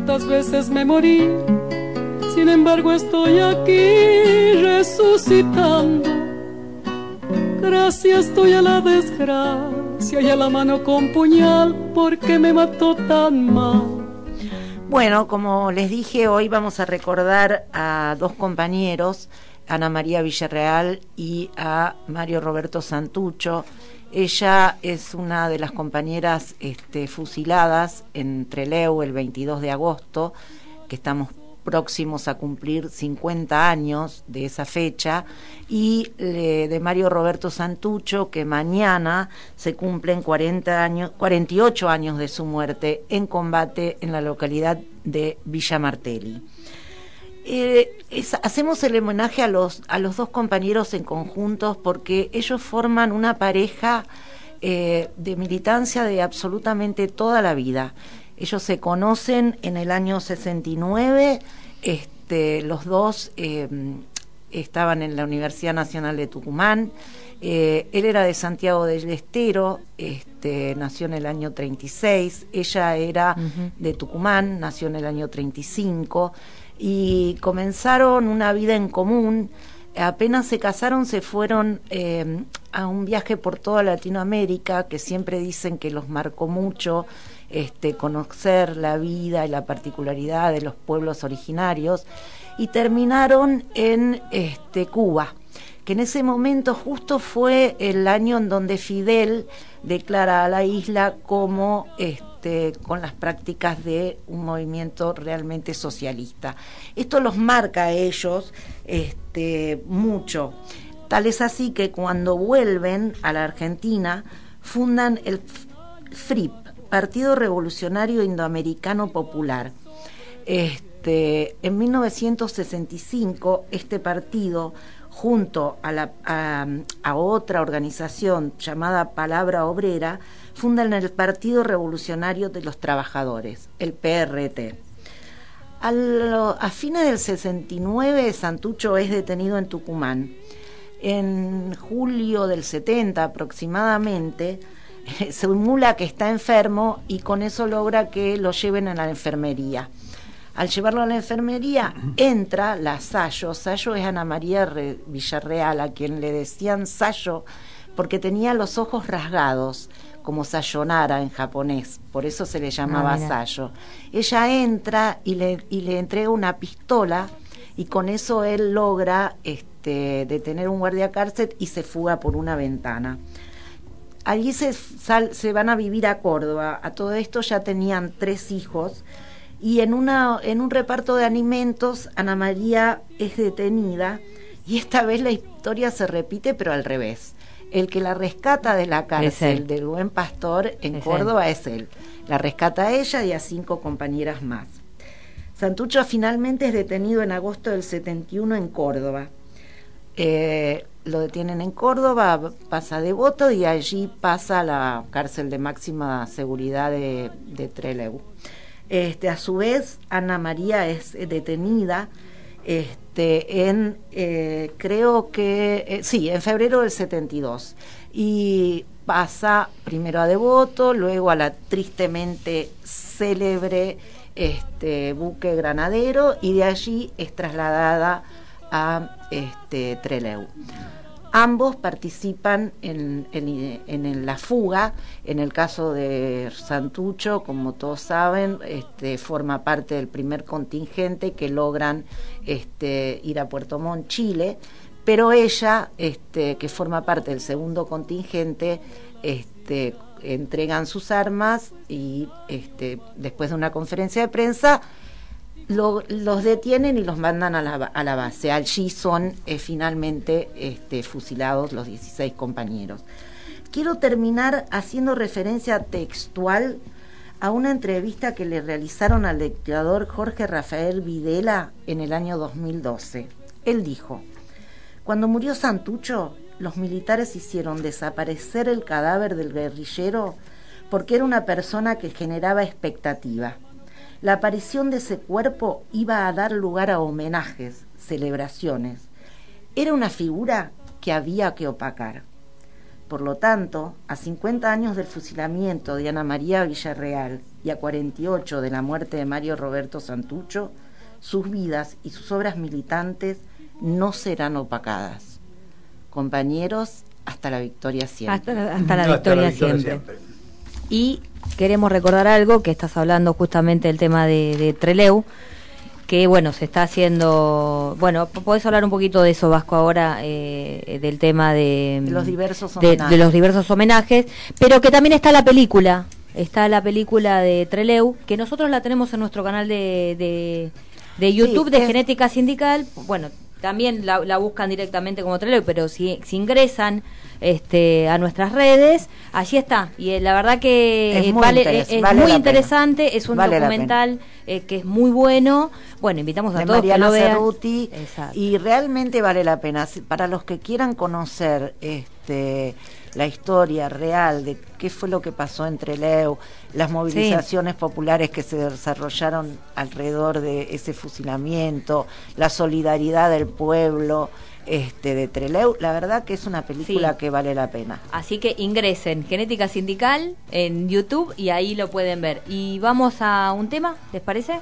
cuántas veces me morí. Sin embargo estoy aquí resucitando. Gracias estoy a la desgracia y a la mano con puñal porque me mató tan mal. Bueno, como les dije, hoy vamos a recordar a dos compañeros, Ana María Villarreal y a Mario Roberto Santucho. Ella es una de las compañeras este, fusiladas en Treleu el 22 de agosto, que estamos próximos a cumplir 50 años de esa fecha, y de Mario Roberto Santucho, que mañana se cumplen 40 años, 48 años de su muerte en combate en la localidad de Villa Martelli. Eh, hacemos el homenaje a los, a los dos compañeros en conjuntos porque ellos forman una pareja eh, de militancia de absolutamente toda la vida. Ellos se conocen en el año 69, este, los dos eh, estaban en la Universidad Nacional de Tucumán. él era de Santiago del Estero, este, nació en el año 36, ella era de Tucumán, nació en el año 35 y comenzaron una vida en común. Apenas se casaron, se fueron eh, a un viaje por toda Latinoamérica, que siempre dicen que los marcó mucho este, conocer la vida y la particularidad de los pueblos originarios, y terminaron en este, Cuba, que en ese momento justo fue el año en donde Fidel declara a la isla como este, este, con las prácticas de un movimiento realmente socialista. Esto los marca a ellos este, mucho. Tal es así que cuando vuelven a la Argentina, fundan el FRIP, Partido Revolucionario Indoamericano Popular. Este, en 1965, este partido, junto a otra organización llamada Palabra Obrera, fundan el Partido Revolucionario de los Trabajadores, el PRT. a fines del 69, Santucho es detenido en Tucumán. En julio del 70 aproximadamente, se simula que está enfermo y con eso logra que lo lleven a la enfermería. Al llevarlo a la enfermería, entra la Sayo. Sayo es Ana María Villarreal, a quien le decían Sayo porque tenía los ojos rasgados como Sayonara en japonés, por eso se le llamaba ah, Sayo. Ella entra y le, y le entrega una pistola y con eso él logra este, detener un guardia cárcel y se fuga por una ventana. Allí se, se van a vivir a Córdoba. A todo esto ya tenían tres hijos y en, una, en un reparto de alimentos Ana María es detenida y esta vez la historia se repite pero al revés el que la rescata de la cárcel del buen pastor en Córdoba es él. La rescata a ella y a cinco compañeras más. Santucho finalmente es detenido en agosto del 71 en Córdoba. Eh, lo detienen en Córdoba, pasa de voto y allí pasa a la cárcel de máxima seguridad de, de Trelew. Este, a su vez, Ana María es detenida este, en, eh, creo que, eh, sí, en febrero del 72. Y pasa primero a Devoto, luego a la tristemente célebre este, buque granadero y de allí es trasladada a este, Trelew. Ambos participan en, la fuga. En el caso de Santucho, como todos saben, este, forma parte del primer contingente que logran este, ir a Puerto Montt, Chile. Pero ella, este, que forma parte del segundo contingente, este, entregan sus armas y este, después de una conferencia de prensa los detienen y los mandan a la, a la base. Allí son eh, finalmente este, fusilados los 16 compañeros. Quiero terminar haciendo referencia textual a una entrevista que le realizaron al dictador Jorge Rafael Videla en el año 2012. Él dijo, cuando murió Santucho, los militares hicieron desaparecer el cadáver del guerrillero porque era una persona que generaba expectativa la aparición de ese cuerpo iba a dar lugar a homenajes, celebraciones. Era una figura que había que opacar. Por lo tanto, a 50 años del fusilamiento de Ana María Villarreal y a 48 de la muerte de Mario Roberto Santucho, sus vidas y sus obras militantes no serán opacadas. Compañeros, hasta la victoria siempre. Hasta, la, victoria, siempre. Y queremos recordar algo, que estás hablando justamente del tema de, Treleu, que bueno, se está haciendo, bueno, podés hablar un poquito de eso, Vasco, ahora, eh, del tema de, los diversos de, los diversos homenajes, pero que también está la película, está la película de Treleu, que nosotros la tenemos en nuestro canal de, de, YouTube de Genética Sindical, bueno, también la, buscan directamente como Treleu, pero si, si ingresan este, a nuestras redes, allí está. Y eh, la verdad que es muy, vale, es, muy interesante, es un documental eh, que es muy bueno. Bueno, invitamos a todos que lo vean. y realmente vale la pena. Para los que quieran conocer este la historia real de qué fue lo que pasó entre Leu, las movilizaciones populares que se desarrollaron alrededor de ese fusilamiento, la solidaridad del pueblo este de Treleu, la verdad que es una película que vale la pena. Así que ingresen Genética Sindical en YouTube y ahí lo pueden ver. Y vamos a un tema, ¿les parece?